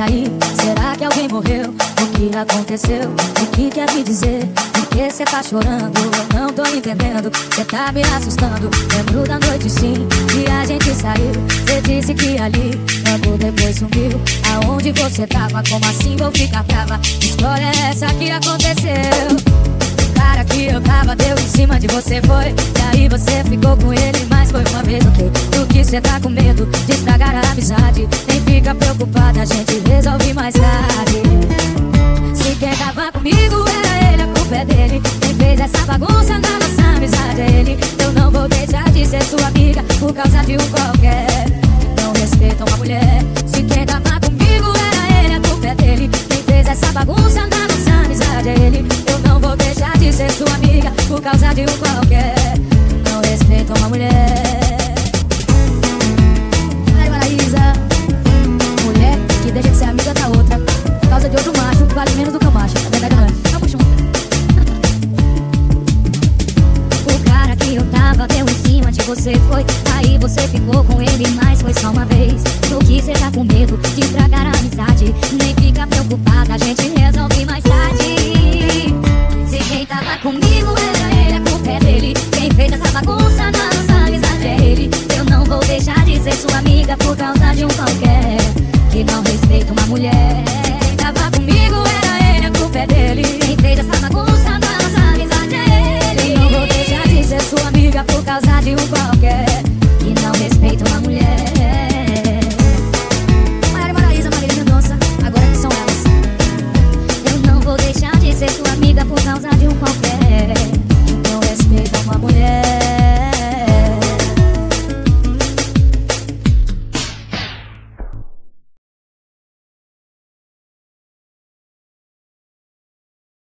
aí? Será que alguém morreu? O que aconteceu? O que quer me dizer? Por que cê tá chorando? Eu não tô entendendo. Cê tá me assustando. Lembro da noite sim que a gente saiu. Cê disse que ali, logo depois sumiu. Aonde você tava? Como assim vou ficar brava? Que história é essa que aconteceu? Cara que eu tava deu em cima de você foi. E aí você ficou com ele, mas foi uma vez ok. Que cê tá com medo de estragar a amizade? Nem fica preocupada, a gente resolve mais tarde. Se quem tava comigo era ele, a culpa é dele. Quem fez essa bagunça na nossa amizade é ele. Eu não vou deixar de ser sua amiga por causa de um qualquer. Não respeita uma mulher. Se quem tava comigo era ele, a culpa é dele. Quem fez essa bagunça na nossa amizade é ele. Eu não vou deixar de ser sua amiga por causa de um qualquer. Não respeita uma mulher. você foi, aí você ficou com ele, mas foi só uma vez. Do que você tá com medo de estragar a amizade? Nem fica preocupada, a gente resolve mais tarde. Se quem tava comigo era ele, a culpa é dele. Quem fez essa bagunça na nossa amizade é ele. Eu não vou deixar de ser sua amiga por causa de um qualquer que não respeita uma mulher. Quem tava comigo era ele, a culpa é dele. Quem fez essa de um qualquer.